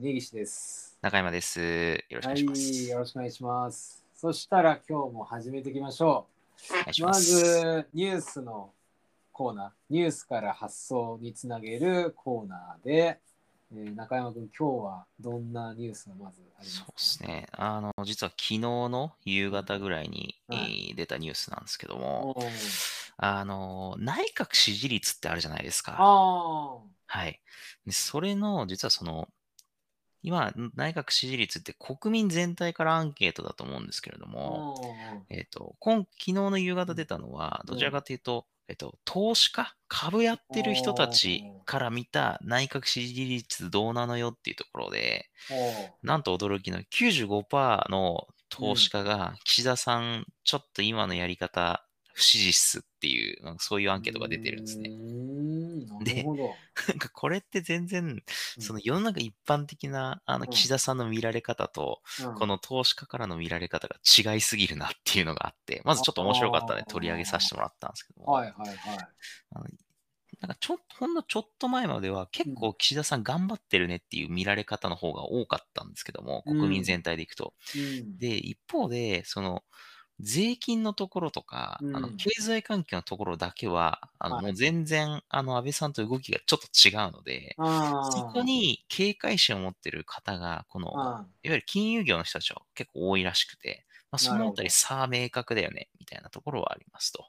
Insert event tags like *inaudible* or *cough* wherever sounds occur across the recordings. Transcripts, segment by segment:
根岸です。中山です。よろしくおはい、願いします。よろしくお願いします。そしたら今日も始めていきましょう。まます。ず、ニュースのコーナー、ニュースから発想につなげるコーナーで、えー中山君、今日はどんなニュースがまずありますか？そうですね。あの、実は昨日の夕方ぐらいに、はいえー出たニュースなんですけども、あの、内閣支持率ってあるじゃないですか。あはい。でそれの、実はその、今、内閣支持率って国民全体からアンケートだと思うんですけれどーも、あえっ、と、今、昨日の夕方出たのは、どちらかというと、えっと、投資家、株やってる人たちから見た内閣支持率どうなのよっていうところで、なんと驚きの95%の投資家が岸田さん、ちょっと今のやり方不支持っすっていう、そういうアンケートが出てるんですね。うーんなんかこれって全然、うん。その世の中一般的なあのうん。岸田さんの見られ方と、うん。この投資家からの見られ方が違いすぎるなっていうのがあって、まずちょっと面白かったので取り上げさせてもらったんですけども、はいはいはい。あのなんかちょっと、ほんのちょっと前までは結構岸田さん頑張ってるねっていう見られ方の方が多かったんですけども、国民全体でいくと。うん。で、一方で、その、税金のところとか、うん。あの経済環境のところだけは、あのはい。もう全然、あの、安倍さんと動きがちょっと違うので、そこに警戒心を持ってる方が、この、い。わあゆる金融業の人たちは結構多いらしくて、まあ、そのあたりなるほど差は明確だよね、みたいなところはありますと。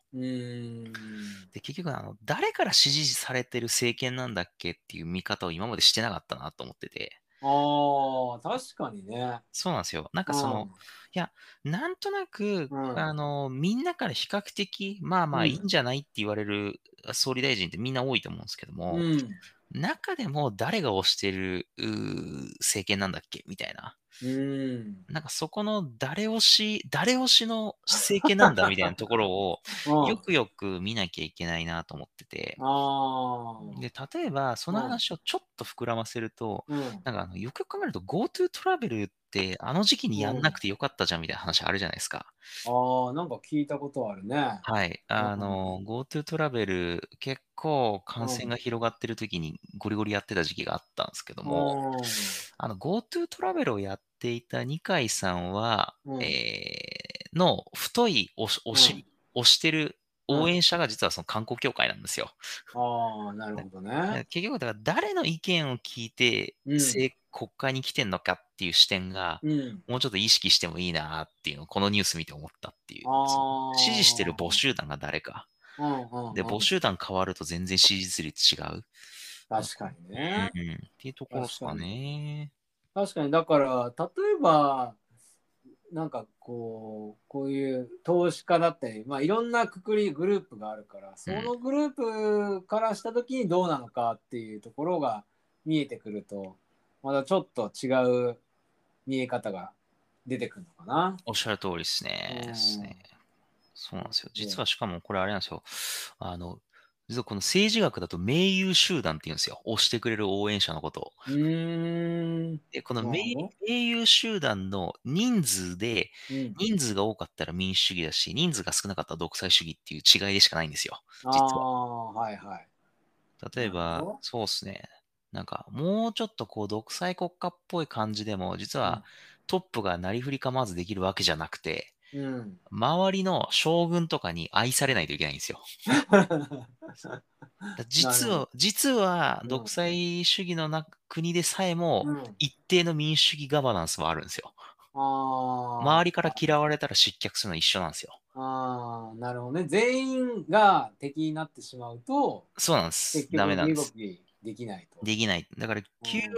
で、結局、あの、誰から支持されてる政権なんだっけっていう見方を今までしてなかったなと思ってて、ああ、確かにね。そうなんですよ。なんかその、なんとなく、うんあの、みんなから比較的、まあまあうんいいんじゃないって言われる総理大臣ってみんな多いと思うんですけども、うん。うん。中でも誰が推してるうー政権なんだっけみたいな。うん。なんかそこの誰推し、誰推しの政権なんだみたいなところを *laughs* よくよく見なきゃいけないなと思ってて。で、例えばその話をちょっと膨らませると、うん。なんかあのよくよく考えると GoTo トラベルってあの時期にやんなくてよかったじゃんみたいな話あるじゃないですか。ああ、なんか聞いたことあるね。はい。あの、GoTo トラベル結構感染が広がってる時にゴリゴリやってた時期があったんですけども、うあの GoTo トラベルをやっていた二階さんは、うんえーの太い押し押し、押してる応援者が実はその観光協会なんですよ。ん。ああ、なるほどね。結局、だから誰の意見を聞いて、うん政国会に来てんのかっていう視点が、うん。もうちょっと意識してもいいなっていうのをこのニュース見て思ったっていう。支持してる募。集団が誰か。うんうん。で、募。集団変わると全然支持率違う。確かにね。うん、っていうところですかね。確かに、だから、例えば、なんかこう、こういう投資家だったり、まあいろんなくくり、グループがあるから、そのグループからしたときにどうなのかっていうところが見えてくると、またちょっと違う見え方が出てくるのかな。おっしゃる通りですね。うんですねそうなんですよ。実はしかもこれあれなんですよ。あの、実はこの政治学だと盟友集団って言うんですよ。押してくれる応援者のことを。で、この盟友集団の人数で、うん、人数が多かったら民主主義だし、人数が少なかったら独裁主義っていう違いでしかないんですよ。あ実はあ、はいはい。例えばそうですね。なんか、もうちょっとこう、独裁国家っぽい感じでも、実はトップがなりふり構わずできるわけじゃなくて、うん。周りの将軍とかに愛されないといけないんですよ。*laughs* 実は、実はうん独裁主義のな国でさえも、うん、一定の民主主義ガバナンスはあるんですよ。ああ。周りから嫌われたら失脚するのは一緒なんですよ。ああ、なるほどね。全員が敵になってしまうと、そうなんですダメなんです。きできないと。できない。だから9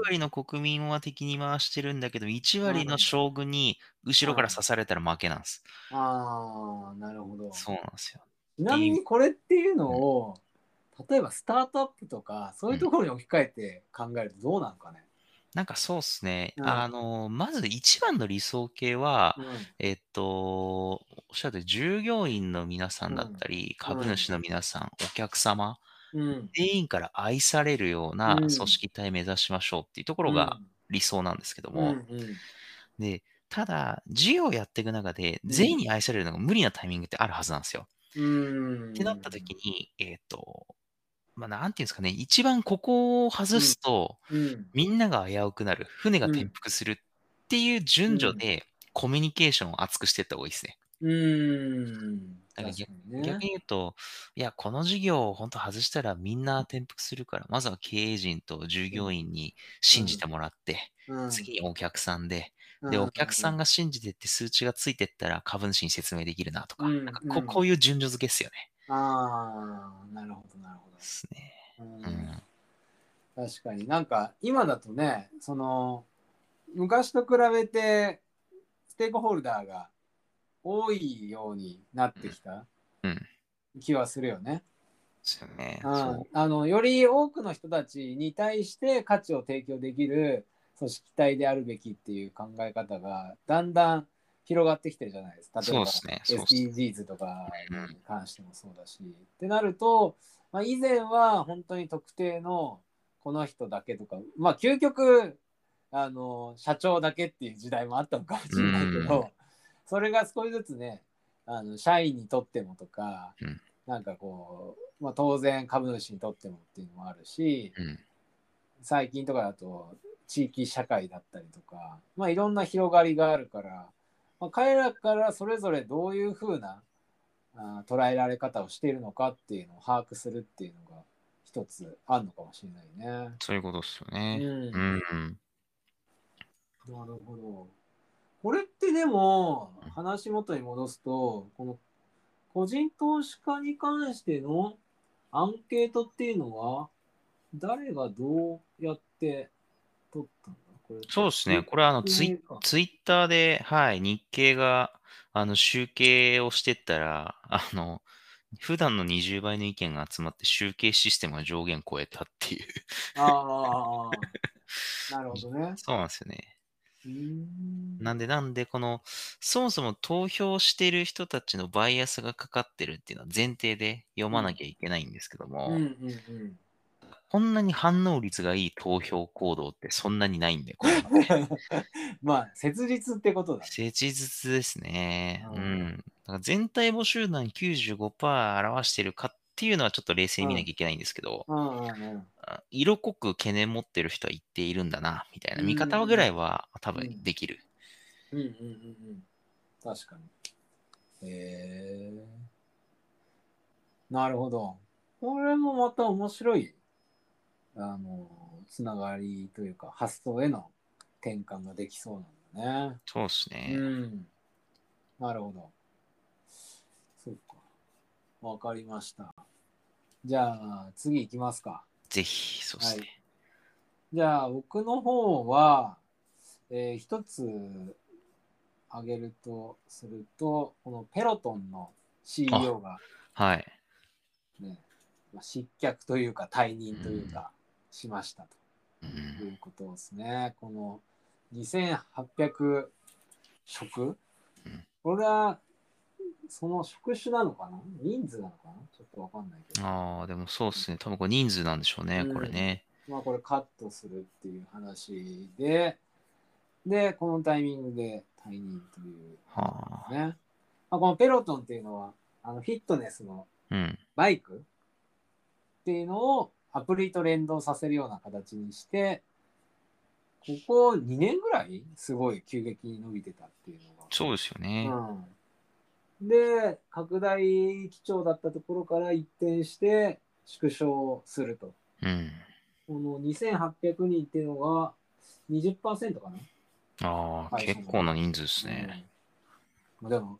割の国民は敵に回してるんだけど、1割の将軍に後ろから刺されたら負けなんです。ああ、なるほど。そうなんですよ。ちなみにこれっていうのを、例えばスタートアップとか、そういうところに置き換えて考えるとどうなのかね？なんかそうっすね。うんあの、まず一番の理想形は、うんえっと、おっしゃるとおり従業員の皆さんだったり、株主の皆さん、お客様、うん。全員から愛されるようなうん組織体目指しましょうっていうところが理想なんですけどうん、も、うんうんで、ただ、事業をやっていく中で、うん全員に愛されるのが無理なタイミングってあるはずなんですよ。うん。ってなった時に、えっ、と、まあ、なんていうんですかね、一番ここを外すと、うん。みんなが危うくなる、船が転覆するっていう順序で、コミュニケーションを厚くしていった方がいいですね。うーん。だから確かにね。逆に言うと、いや、この事業を本当外したらみんな転覆するから、まずは経営陣と従業員に信じてもらって、うん、次にお客さんで、うんで、お客さんが信じてって数値がついてったら株主に説明できるなとか、うんなんかうんここういう順序付けですよね。ああ、なるほど、なるほですね。ど。うんうん。確かになんか今だとねその昔と比べてステークホルダーが多いようになってきたうん。気はするよね。ですよ。あのより多くの人たちに対して価値を提供できる組織体であるべきっていう考え方がだんだん広がってきてるじゃないですか。例えば SDGs とかに関してもそうだし。ってなると、まあ、以前は本当に特定のこの人だけとか、まあ究極あの社長だけっていう時代もあったのかもしれないけうんど、それが少しずつねあの社員にとってもとか、うんなんかこう、まあ、当然株主にとってもっていうのもあるしうん。最近とかだと地域社会だったりとか、まあ、いろんな広がりがあるから、まあ、彼らからそれぞれどういうふうなあー捉えられ方をしているのかっていうのを把握するっていうのが一つあるのかもしれないね。そういうことですようね。んうん。なるほど。これってでも話元に戻すとこの個人投資家に関してのアンケートっていうのは誰がどうやって取ったんだ？これそうですね。これはあのツイかツイッターで、はい、日経があの集計をしてったら、あの、普段の20倍の意見が集まって集計システムが上限超えたっていう。ああ、なるほどね。*laughs* そうなんですよね。なんで、なんで、この、そもそも投票してる人たちのバイアスがかかってるっていうのは前提で読まなきゃいけないんですけども、うんうんうん。こんなに反応率がいい投票行動ってそんなにないんで、これま *laughs* あ、切実ってことだ。切実ですね。ううんん。だから全体募集団95%表してるかっていうのはちょっと冷静に見なきゃいけないんですけど、うんうんうん。あ色濃く懸念持ってる人は言っているんだな、みたいな見方ぐらいは多分できる。うんうんうんうん。確かに。へえなるほど。これもまた面白い、あの、つながりというか、発想への転換ができそうなんだね。そうですうね。ん。なるほど。そうか。わかりました。じゃあ、次行きますか。ぜひ、そうですね。じゃあ、僕の方は、えー一つ挙げるとすると、このペロトンの CEO が、はい。ね、まあ失脚というか退任というか、しましたうというんことですね。この2800職うんこれは、その職種なのかな？人数なのかな？ちょっとわかんないけど。ああ、でもそうですね。多分これ人数なんでしょうね、うんこれね。まあこれカットするっていう話で、で、このタイミングで退任というはあ。ね。まあ、このペロトンっていうのは、あのフィットネスのうん。バイクっていうのをアプリと連動させるような形にして、ここ2年ぐらいすごい急激に伸びてたっていうのが。そうですよね。うん、で、拡大基調だったところから一転して縮小すると。うん。この2800人っていうのが20%かな。ああ、はい結構な人数ですね。うん、でも、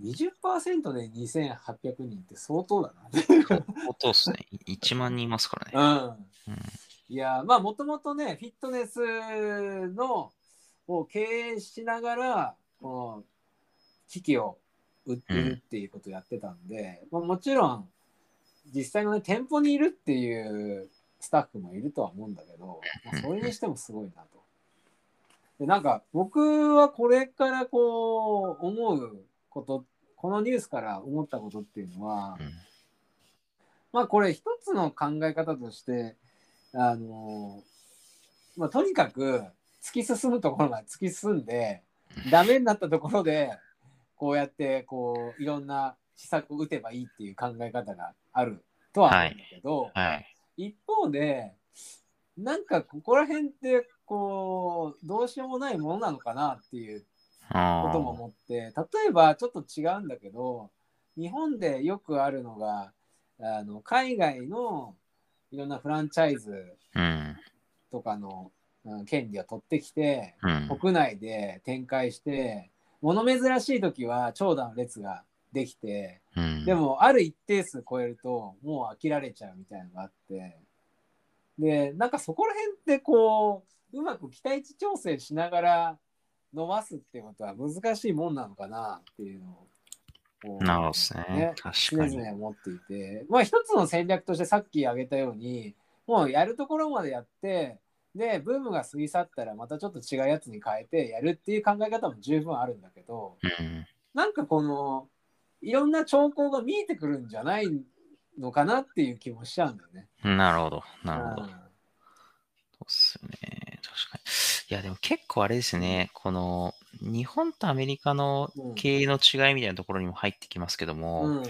20%で2800人って相当だ相当ですね。1万人いますからね。な。うん。うんいや、まあ、もともとね、フィットネスのを経営しながら、この機器を売ってるっていうことをやってたんで、まあ、もちろん、実際のね、店舗にいるっていうスタッフもいるとは思うんだけど、まあ、それにしてもすごいなと。で、なんか、僕はこれからこう、思うこと、このニュースから思ったことっていうのは、うん。まあこれ一つの考え方として、あのまあとにかく突き進むところが突き進んで、ダメになったところで、こうやってこういろんな施策を打てばいいっていう考え方があるとはあるんだけど、はい。一方でなんかここら辺ってこうどうしようもないものなのかなっていうあことも思って例えばちょっと違うんだけど日本でよくあるのがあの海外のいろんなフランチャイズ。とかの、うん権利を取ってきてうん。国内で展開して物珍しい時は長蛇の列ができてうん、で、もある一定数超えるともう飽きられちゃうみたいなのがあってでなんかそこら辺ってこううまく期待値調整しながら伸ばすっていうことは難しいもんなのかなっていうのをなるほどですね。確常かに。々思っていてまあ一つの戦略としてさっき挙げたようにもうやるところまでやってでブームが過ぎ去ったらまたちょっと違うやつに変えてやるっていう考え方も十分あるんだけどうん。なんかこのいろんな兆候が見えてくるんじゃないのかなっていう気もしちゃうんだよね。なるほど。なるほど。うんそうっすよね。確かに。いや、でも結構あれですね。この、日本とアメリカのうん経営の違いみたいなところにも入ってきますけども、うん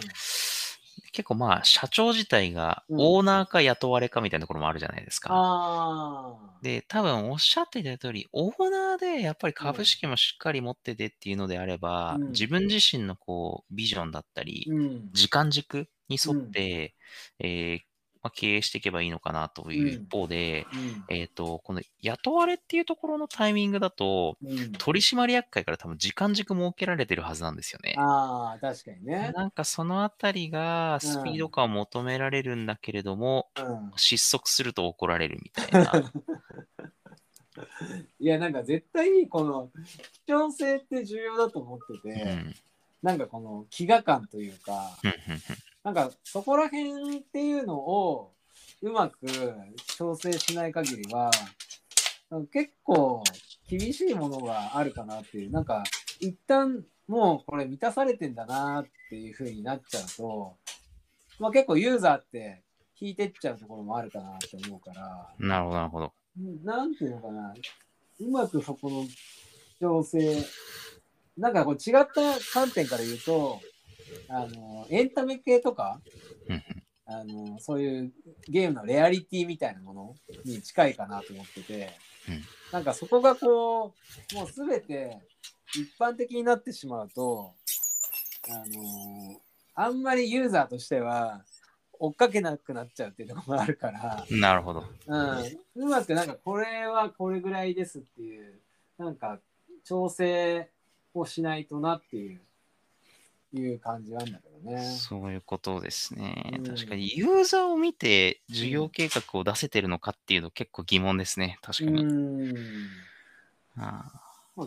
結構まあ、社長自体がうんオーナーか雇われかみたいなところもあるじゃないですか。ああ。で、多分おっしゃっていただいた通り、オーナーでやっぱり株式もしっかり持っててっていうのであれば、うん自分自身のこう、ビジョンだったり、うん。時間軸に沿って、えーまあ、経営していけばいいのかなという一方で、うん。えっ、と、この雇われっていうところのタイミングだと、うん。取締役会から多分時間軸設けられてるはずなんですよね。ああ、確かにね。なんかそのあたりがスピード感を求められるんだけれども、うん。失速すると怒られるみたいな。*laughs* いや、なんか絶対この貴重性って重要だと思ってて、うん。なんかこの飢餓感というか、なんかそこら辺っていうのをうまく調整しない限りは、結構厳しいものがあるかなっていう、なんか一旦もうこれ満たされてんだなっていう風になっちゃうと、まあ結構ユーザーって引いてっちゃうところもあるかなって思うから、うんなるほど、なるほど。なんていうのかな、うまくそこの調整、なんかこう違った観点から言うと、あの、エンタメ系とか、あの、そういうゲームのレアリティみたいなものに近いかなと思ってて、うんなんかそこがこう、もうすべて一般的になってしまうと、あの、あんまりユーザーとしては追っかけなくなっちゃうっていうところがあるから、なるほど。うん、うまくなんかこれはこれぐらいですっていうなんか調整をしないとなっていういう感じなんだけどね。そういうことですね。うん確かに、ユーザーを見て事業計画を出せてるのかっていうの結構疑問ですね。確かに。うん。あ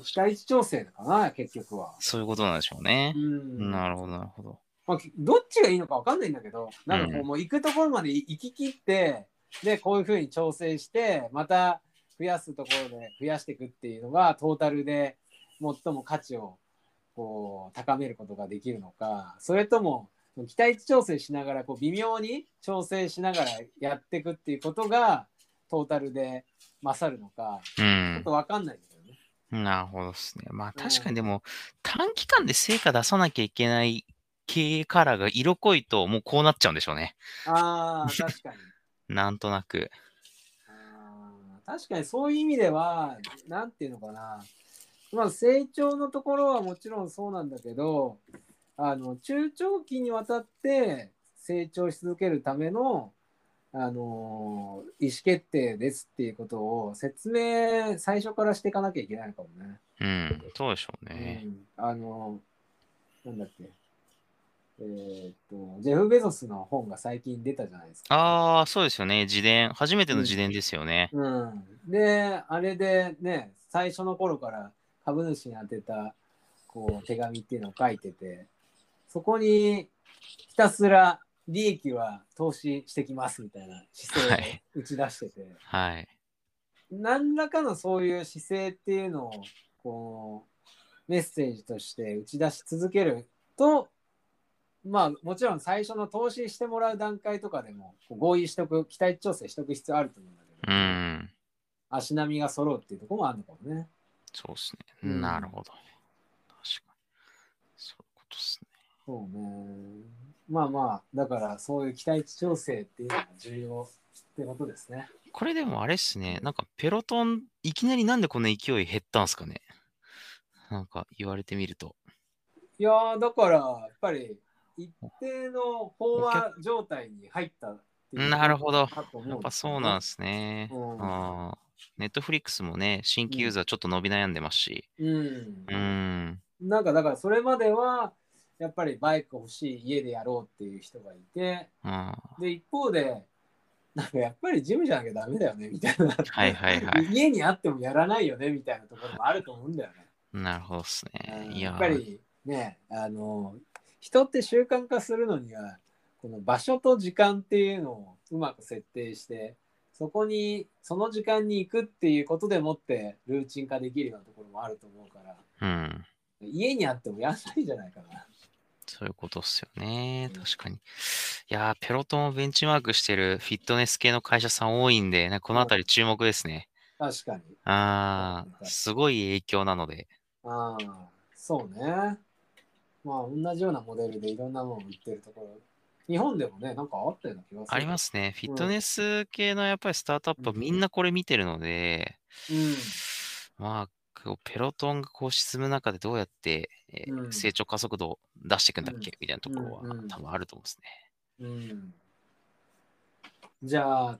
期待値調整かな結局は。そういうことなんでしょうねう。ん。なるほど、なるほど。まあ、きどっちがいいのかわかんないんだけど、なんかこう、うんもう行くところまで行き切って、で、こういうふうに調整して、また増やすところで増やしていくっていうのが、トータルで最も価値をこう高めることができるのか、それとも、期待値調整しながら、こう微妙に調整しながらやっていくっていうことが、トータルで勝るのか、うちょっんと。わかんないんだよね。なるほどですね。まあうん確かにでも、短期間で成果出さなきゃいけない経営カラーが色濃いと、もうこうなっちゃうんでしょうね。ああ、確かに。*laughs* なんとなく。確かにそういう意味では、なんていうのかな、まあ、成長のところはもちろんそうなんだけど、あの中長期にわたって成長し続けるための、あのー意思決定ですっていうことを説明最初からしていかなきゃいけないのかもね。うん。そうでしょうね。うん、あのなんだっけ。えーっと、ジェフ・ベゾスの本が最近出たじゃないですか。ああ、そうですよね。自伝。初めての自伝ですよね。うん、であれでね最初の頃から株主に宛てたこう手紙っていうのを書いててそこにひたすら利益は投資してきますみたいな姿勢を打ち出してて、はい。何らかのそういう姿勢っていうのをこうメッセージとして打ち出し続けるとまあもちろん最初の投資してもらう段階とかでも合意しとく期待値調整しとく必要あると思うんだけど、うん。足並みが揃うっていうところもあるのかもね。そうですね。うんなるほど。確かに。そういうことですね。そうね。まあまあ、だからそういう期待値調整っていうのが重要ってことですね。これでもあれっすね。なんかペロトン、いきなりなんでこんな勢い減ったんすかね。なんか言われてみると。いやー、だから、やっぱり一定の飽和状態に入ったっていうなるほどやっぱそうなんですね。うんあネットフリックスもね、新規ユーザーちょっと伸び悩んでますし。うんう。ん。なんかだからそれまではやっぱりバイク欲しい家でやろうっていう人がいてうんで一方でなんかやっぱりジムじゃなきゃダメだよねみたいなはいはいはい。*laughs* 家にあってもやらないよねみたいなところもあると思うんだよね。なるほどっすね。やっぱりねあの人って習慣化するのにはこの場所と時間っていうのをうまく設定してそこにその時間に行くっていうことでもってルーチン化できるようなところもあると思うからうん。家にあってもやんないんじゃないかな。そういうことっすよね。うん確かに。いやー、ペロトンをベンチマークしてるフィットネス系の会社さん多いんで、ね、このあたり注目ですね。確かに。ああ、すごい影響なので。ああ、そうね。まあ、同じようなモデルでいろんなものを売ってるところ。日本でもね、なんかあったような気がする。ありますね。フィットネス系のやっぱりスタートアップはみんなこれ見てるので、うん。まあ、ペロトンがこう沈む中でどうやって、えーうん成長加速度を出していくんだっけ、みたいなところは多分あると思うんですね。うん。じゃあ、